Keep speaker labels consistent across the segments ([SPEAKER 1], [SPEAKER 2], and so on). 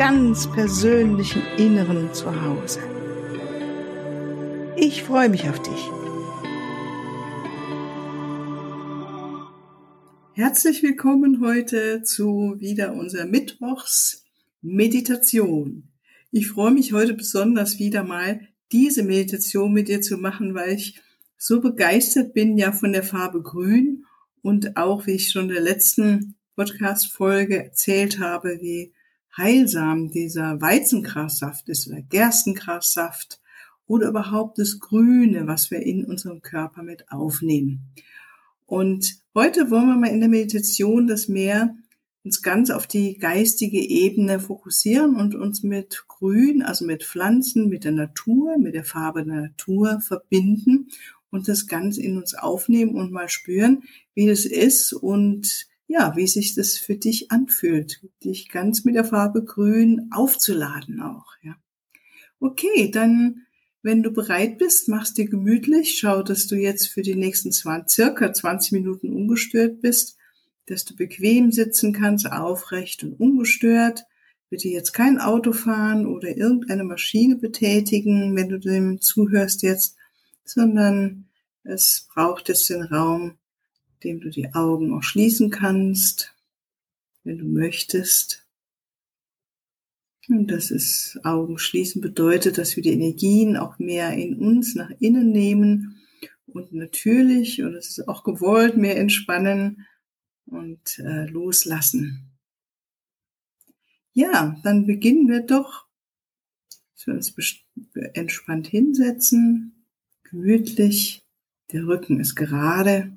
[SPEAKER 1] ganz persönlichen Inneren zu Hause. Ich freue mich auf dich. Herzlich willkommen heute zu wieder unserer Mittwochs Meditation. Ich freue mich heute besonders wieder mal diese Meditation mit dir zu machen, weil ich so begeistert bin ja von der Farbe Grün und auch wie ich schon in der letzten Podcast-Folge erzählt habe, wie heilsam dieser Weizengrassaft ist oder Gerstengrassaft oder überhaupt das Grüne, was wir in unserem Körper mit aufnehmen. Und heute wollen wir mal in der Meditation das mehr uns ganz auf die geistige Ebene fokussieren und uns mit Grün, also mit Pflanzen, mit der Natur, mit der Farbe der Natur verbinden und das ganz in uns aufnehmen und mal spüren, wie das ist und ja, wie sich das für dich anfühlt, dich ganz mit der Farbe Grün aufzuladen auch, ja. Okay, dann, wenn du bereit bist, machst dir gemütlich, schau, dass du jetzt für die nächsten 20, circa 20 Minuten ungestört bist, dass du bequem sitzen kannst, aufrecht und ungestört. Bitte jetzt kein Auto fahren oder irgendeine Maschine betätigen, wenn du dem zuhörst jetzt, sondern es braucht jetzt den Raum indem du die Augen auch schließen kannst, wenn du möchtest. Und das ist Augen schließen bedeutet, dass wir die Energien auch mehr in uns nach innen nehmen und natürlich, und es ist auch gewollt, mehr entspannen und äh, loslassen. Ja, dann beginnen wir doch, dass wir uns entspannt hinsetzen, gemütlich, der Rücken ist gerade,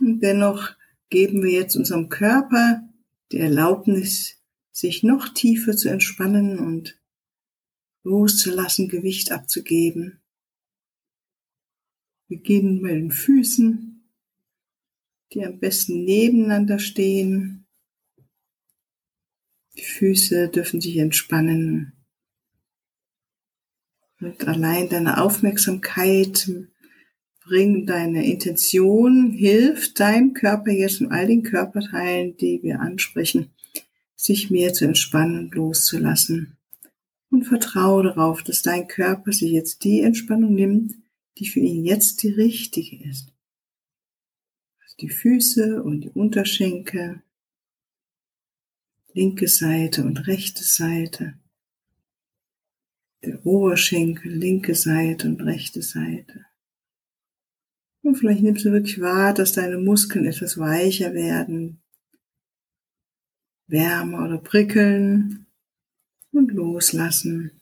[SPEAKER 1] und dennoch geben wir jetzt unserem Körper die Erlaubnis, sich noch tiefer zu entspannen und loszulassen, Gewicht abzugeben. Wir beginnen mit den Füßen, die am besten nebeneinander stehen. Die Füße dürfen sich entspannen. Und allein deine Aufmerksamkeit bring deine Intention, hilft deinem Körper jetzt in all den Körperteilen, die wir ansprechen, sich mehr zu entspannen und loszulassen. Und vertraue darauf, dass dein Körper sich jetzt die Entspannung nimmt, die für ihn jetzt die richtige ist. Also die Füße und die Unterschenkel, linke Seite und rechte Seite, der Oberschenkel, linke Seite und rechte Seite. Und vielleicht nimmst du wirklich wahr, dass deine Muskeln etwas weicher werden, wärmer oder prickeln und loslassen.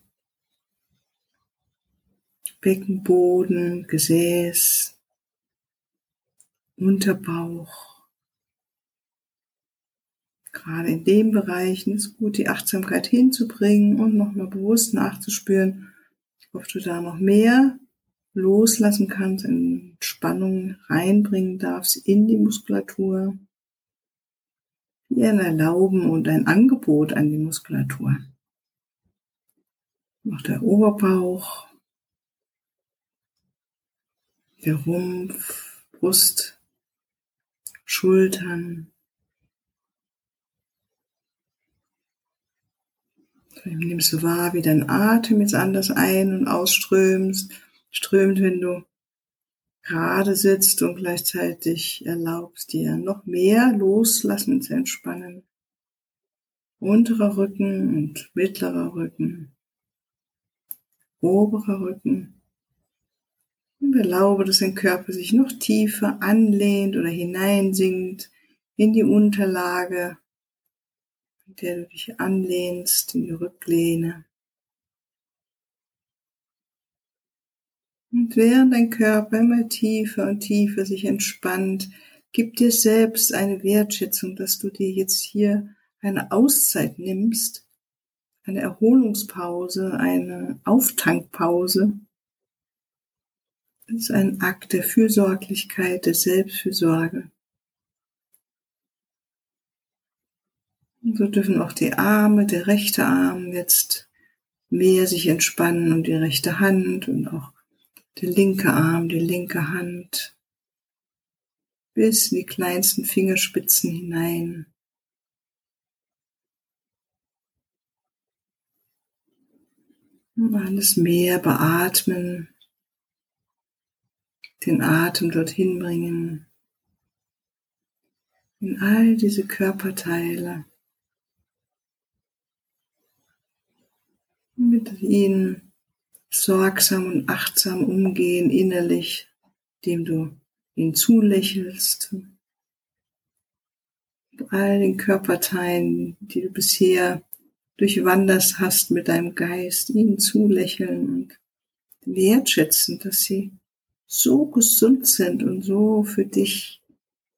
[SPEAKER 1] Beckenboden, Gesäß, Unterbauch. Gerade in den Bereichen ist gut, die Achtsamkeit hinzubringen und nochmal bewusst nachzuspüren, ob du da noch mehr loslassen kannst, Entspannung reinbringen darfst in die Muskulatur. Wie ein Erlauben und ein Angebot an die Muskulatur. Auch der Oberbauch, der Rumpf, Brust, Schultern. Nimmst du wahr, wie dein Atem jetzt anders ein- und ausströmst strömt, wenn du gerade sitzt und gleichzeitig erlaubst dir noch mehr loslassen zu entspannen. Unterer Rücken und mittlerer Rücken, oberer Rücken. Und erlaube, dass dein Körper sich noch tiefer anlehnt oder hineinsinkt in die Unterlage, mit der du dich anlehnst, in die Rücklehne. Und während dein Körper immer tiefer und tiefer sich entspannt, gib dir selbst eine Wertschätzung, dass du dir jetzt hier eine Auszeit nimmst eine Erholungspause, eine Auftankpause. Es ist ein Akt der Fürsorglichkeit, der Selbstfürsorge. Und so dürfen auch die Arme, der rechte Arm jetzt mehr sich entspannen und die rechte Hand und auch der linke Arm, die linke Hand bis in die kleinsten Fingerspitzen hinein. Und alles mehr beatmen, den Atem dorthin bringen, in all diese Körperteile. Mit ihnen sorgsam und achtsam umgehen innerlich, indem du ihn zulächelst. All den Körperteilen, die du bisher durchwandert hast mit deinem Geist, ihnen zulächeln und wertschätzen, dass sie so gesund sind und so für dich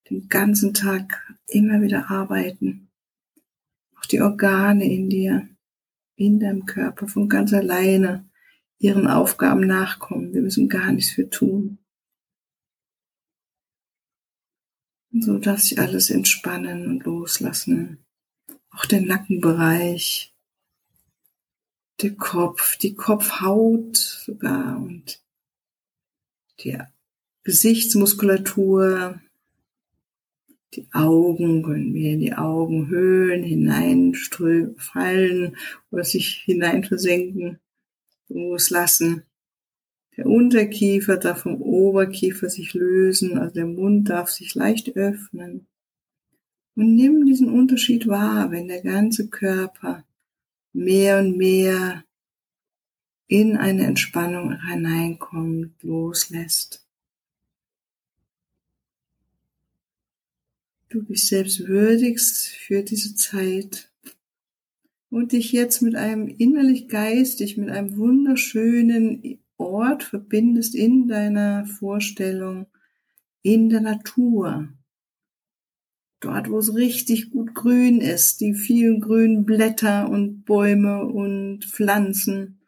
[SPEAKER 1] den ganzen Tag immer wieder arbeiten. Auch die Organe in dir, in deinem Körper von ganz alleine ihren Aufgaben nachkommen. Wir müssen gar nichts für tun. so dass sich alles entspannen und loslassen. Auch der Nackenbereich, der Kopf, die Kopfhaut sogar und die Gesichtsmuskulatur, die Augen können wir in die Augenhöhlen hineinströmen, oder sich hineinversenken, loslassen. Der Unterkiefer darf vom Oberkiefer sich lösen, also der Mund darf sich leicht öffnen. Und nimm diesen Unterschied wahr, wenn der ganze Körper mehr und mehr in eine Entspannung hineinkommt, loslässt. Du dich selbst würdigst für diese Zeit und dich jetzt mit einem innerlich geistig, mit einem wunderschönen Ort verbindest in deiner Vorstellung, in der Natur. Dort, wo es richtig gut grün ist, die vielen grünen Blätter und Bäume und Pflanzen.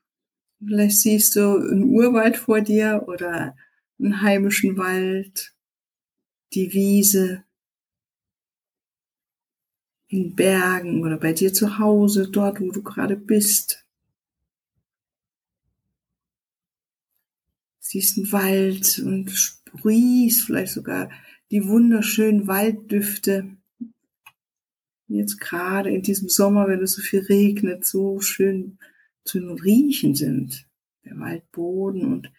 [SPEAKER 1] Vielleicht siehst du einen Urwald vor dir oder einen heimischen Wald, die Wiese, in Bergen oder bei dir zu Hause, dort, wo du gerade bist. siehst einen Wald und sprühst vielleicht sogar die wunderschönen Walddüfte. Jetzt gerade in diesem Sommer, wenn es so viel regnet, so schön zu riechen sind. Der Waldboden und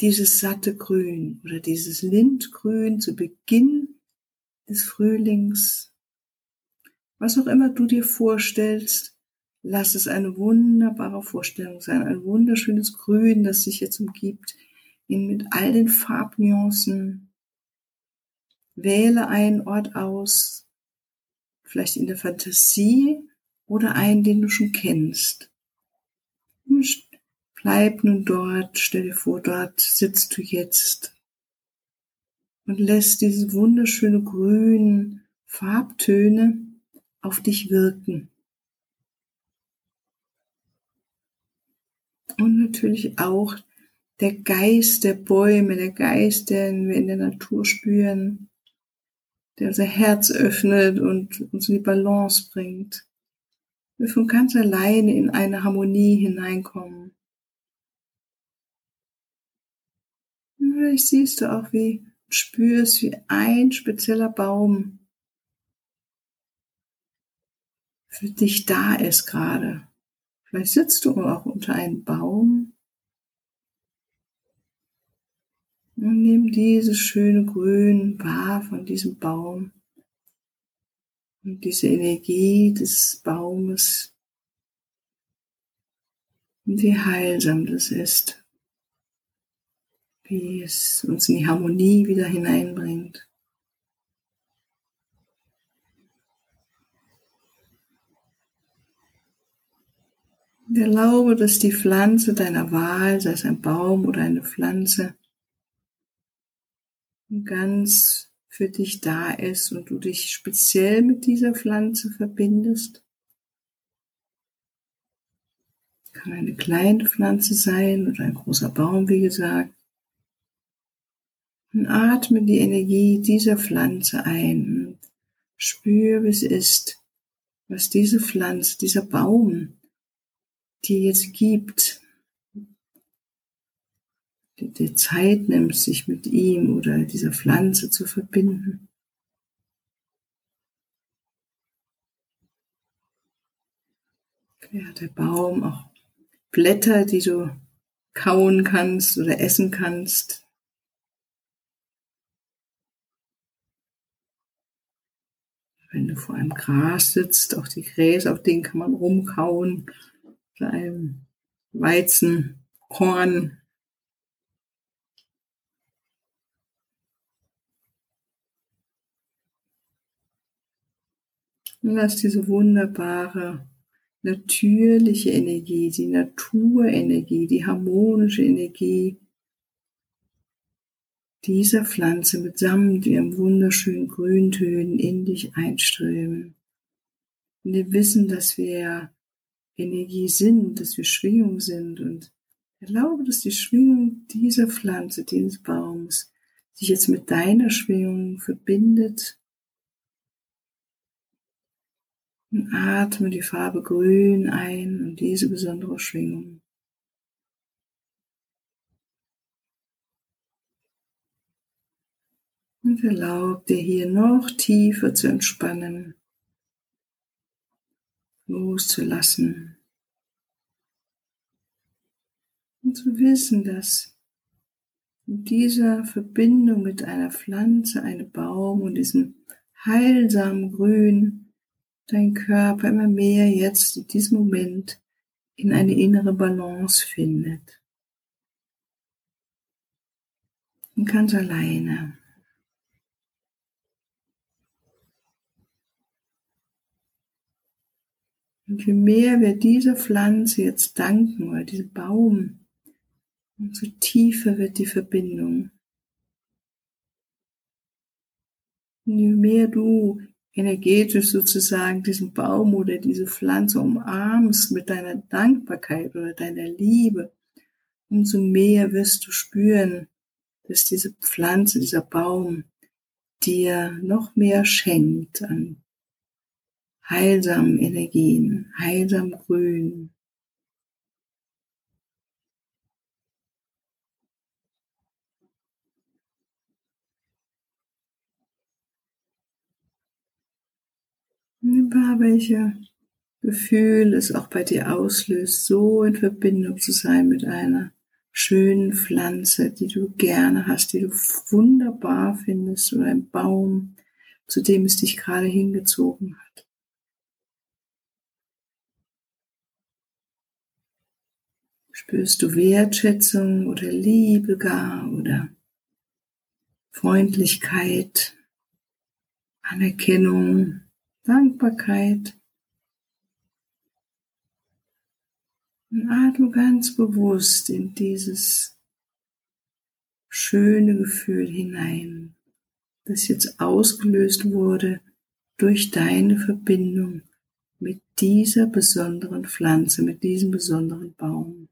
[SPEAKER 1] dieses satte Grün oder dieses Lindgrün zu Beginn des Frühlings. Was auch immer du dir vorstellst, lass es eine wunderbare Vorstellung sein, ein wunderschönes Grün, das sich jetzt umgibt mit all den Farbnuancen. Wähle einen Ort aus, vielleicht in der Fantasie oder einen, den du schon kennst. Bleib nun dort, stell dir vor, dort sitzt du jetzt und lässt diese wunderschöne grünen Farbtöne auf dich wirken. Und natürlich auch der Geist der Bäume, der Geist, den wir in der Natur spüren, der unser Herz öffnet und uns in die Balance bringt. Wir von ganz alleine in eine Harmonie hineinkommen. Und vielleicht siehst du auch, wie spürst, wie ein spezieller Baum für dich da ist gerade. Vielleicht sitzt du auch unter einem Baum Und nimm dieses schöne Grün wahr von diesem Baum und diese Energie des Baumes und wie heilsam das ist, wie es uns in die Harmonie wieder hineinbringt. Erlaube, dass die Pflanze deiner Wahl, sei es ein Baum oder eine Pflanze, ganz für dich da ist und du dich speziell mit dieser Pflanze verbindest. Kann eine kleine Pflanze sein oder ein großer Baum, wie gesagt. Und atme die Energie dieser Pflanze ein. Spür, wie es ist, was diese Pflanze, dieser Baum dir jetzt gibt. Die dir Zeit nimmt, sich mit ihm oder dieser Pflanze zu verbinden. Ja, der Baum auch Blätter, die du kauen kannst oder essen kannst. Wenn du vor einem Gras sitzt, auch die Gräser, auf denen kann man rumkauen. Weizen, Korn. Und lass diese wunderbare natürliche Energie, die Naturenergie, die harmonische Energie dieser Pflanze mitsamt ihrem wunderschönen Grüntönen in dich einströmen. Und wir wissen, dass wir Energie sind, dass wir Schwingung sind und erlaube, dass die Schwingung dieser Pflanze, dieses Baums sich jetzt mit deiner Schwingung verbindet und atme die Farbe Grün ein und diese besondere Schwingung. Und erlaub dir hier noch tiefer zu entspannen, loszulassen und zu wissen, dass in dieser Verbindung mit einer Pflanze, einem Baum und diesem heilsamen Grün dein Körper immer mehr jetzt in diesem Moment in eine innere Balance findet. Und ganz alleine. Und je mehr wir dieser Pflanze jetzt danken oder diesem Baum, umso tiefer wird die Verbindung. Und je mehr du energetisch sozusagen diesen Baum oder diese Pflanze umarmst mit deiner Dankbarkeit oder deiner Liebe, umso mehr wirst du spüren, dass diese Pflanze, dieser Baum dir noch mehr schenkt an heilsamen Energien, heilsam Grün, Über welche Gefühl es auch bei dir auslöst, so in Verbindung zu sein mit einer schönen Pflanze, die du gerne hast, die du wunderbar findest, oder ein Baum, zu dem es dich gerade hingezogen hat. Spürst du Wertschätzung oder Liebe gar oder Freundlichkeit, Anerkennung? Dankbarkeit. Und atme ganz bewusst in dieses schöne Gefühl hinein, das jetzt ausgelöst wurde durch deine Verbindung mit dieser besonderen Pflanze, mit diesem besonderen Baum.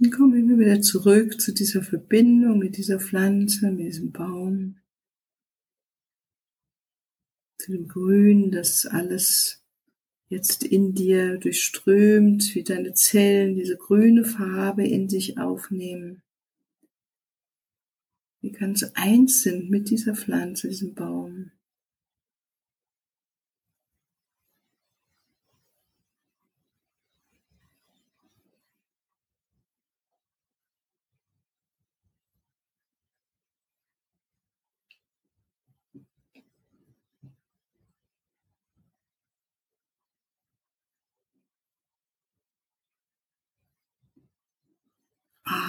[SPEAKER 1] Dann kommen wir wieder zurück zu dieser Verbindung mit dieser Pflanze, mit diesem Baum, zu dem Grün, das alles jetzt in dir durchströmt, wie deine Zellen diese grüne Farbe in sich aufnehmen. Wie ganz eins sind mit dieser Pflanze, diesem Baum.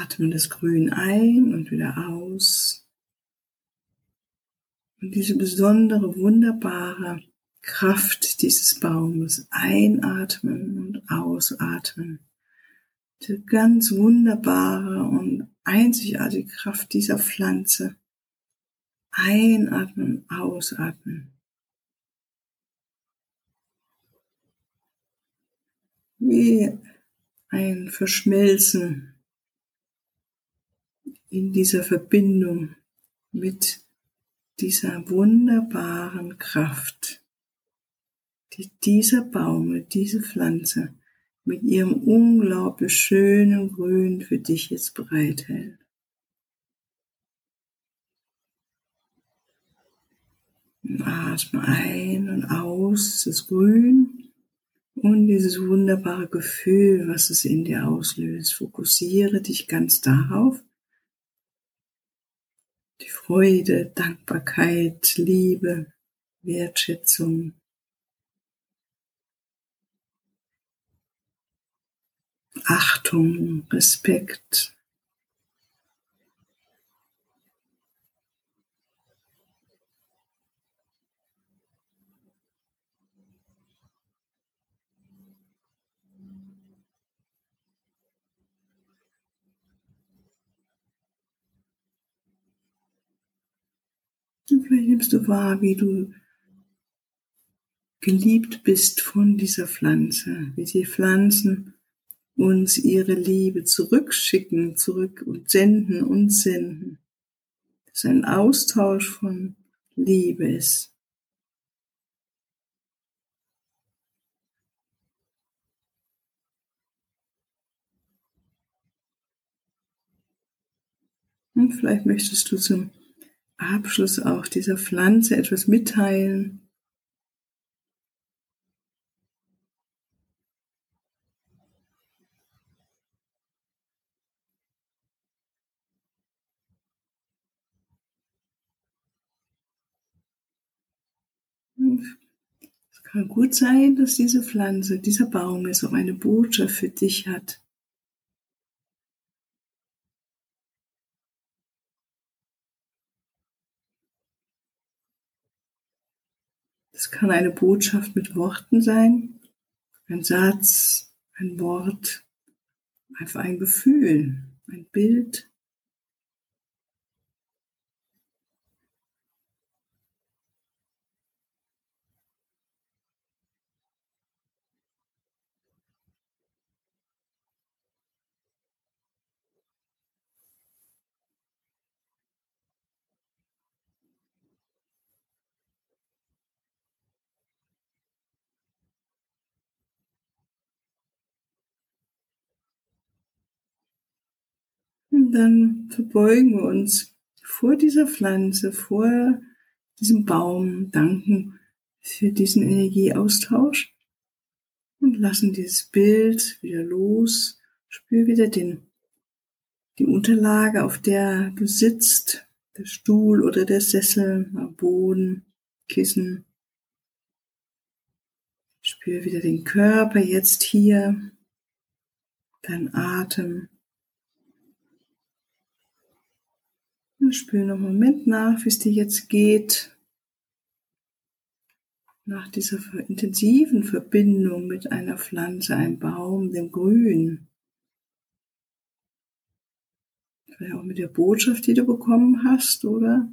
[SPEAKER 1] Atmen das Grün ein und wieder aus. Und diese besondere, wunderbare Kraft dieses Baumes einatmen und ausatmen. Die ganz wunderbare und einzigartige Kraft dieser Pflanze. Einatmen, ausatmen. Wie ein Verschmelzen in dieser Verbindung mit dieser wunderbaren Kraft, die dieser Baum, diese Pflanze mit ihrem unglaublich schönen Grün für dich jetzt bereithält. Atme ein und aus das Grün und dieses wunderbare Gefühl, was es in dir auslöst. Fokussiere dich ganz darauf Freude, Dankbarkeit, Liebe, Wertschätzung. Achtung, Respekt. Und vielleicht nimmst du wahr, wie du geliebt bist von dieser Pflanze, wie die Pflanzen uns ihre Liebe zurückschicken, zurück und senden und senden. Dass ein Austausch von Liebe ist. Und vielleicht möchtest du zum Abschluss auch dieser Pflanze etwas mitteilen. Es kann gut sein, dass diese Pflanze, dieser Baum jetzt auch eine Botschaft für dich hat. Es kann eine Botschaft mit Worten sein, ein Satz, ein Wort, einfach ein Gefühl, ein Bild. Und dann verbeugen wir uns vor dieser Pflanze, vor diesem Baum, danken für diesen Energieaustausch und lassen dieses Bild wieder los. Spür wieder den, die Unterlage, auf der du sitzt, der Stuhl oder der Sessel, Boden, Kissen. Spür wieder den Körper jetzt hier, dein Atem. Spür noch einen Moment nach, wie es dir jetzt geht. Nach dieser intensiven Verbindung mit einer Pflanze, einem Baum, dem Grün. Vielleicht auch mit der Botschaft, die du bekommen hast, oder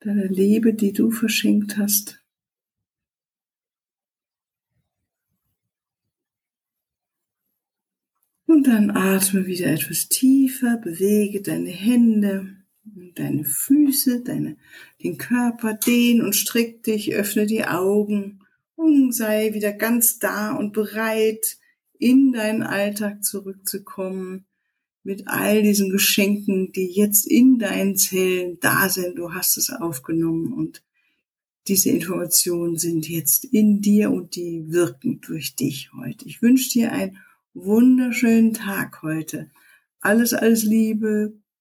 [SPEAKER 1] deiner Liebe, die du verschenkt hast. Und dann atme wieder etwas tiefer, bewege deine Hände, deine Füße, deine, den Körper, dehn und strick dich, öffne die Augen und sei wieder ganz da und bereit, in deinen Alltag zurückzukommen mit all diesen Geschenken, die jetzt in deinen Zellen da sind. Du hast es aufgenommen und diese Informationen sind jetzt in dir und die wirken durch dich heute. Ich wünsche dir ein wunderschönen Tag heute. Alles, alles Liebe.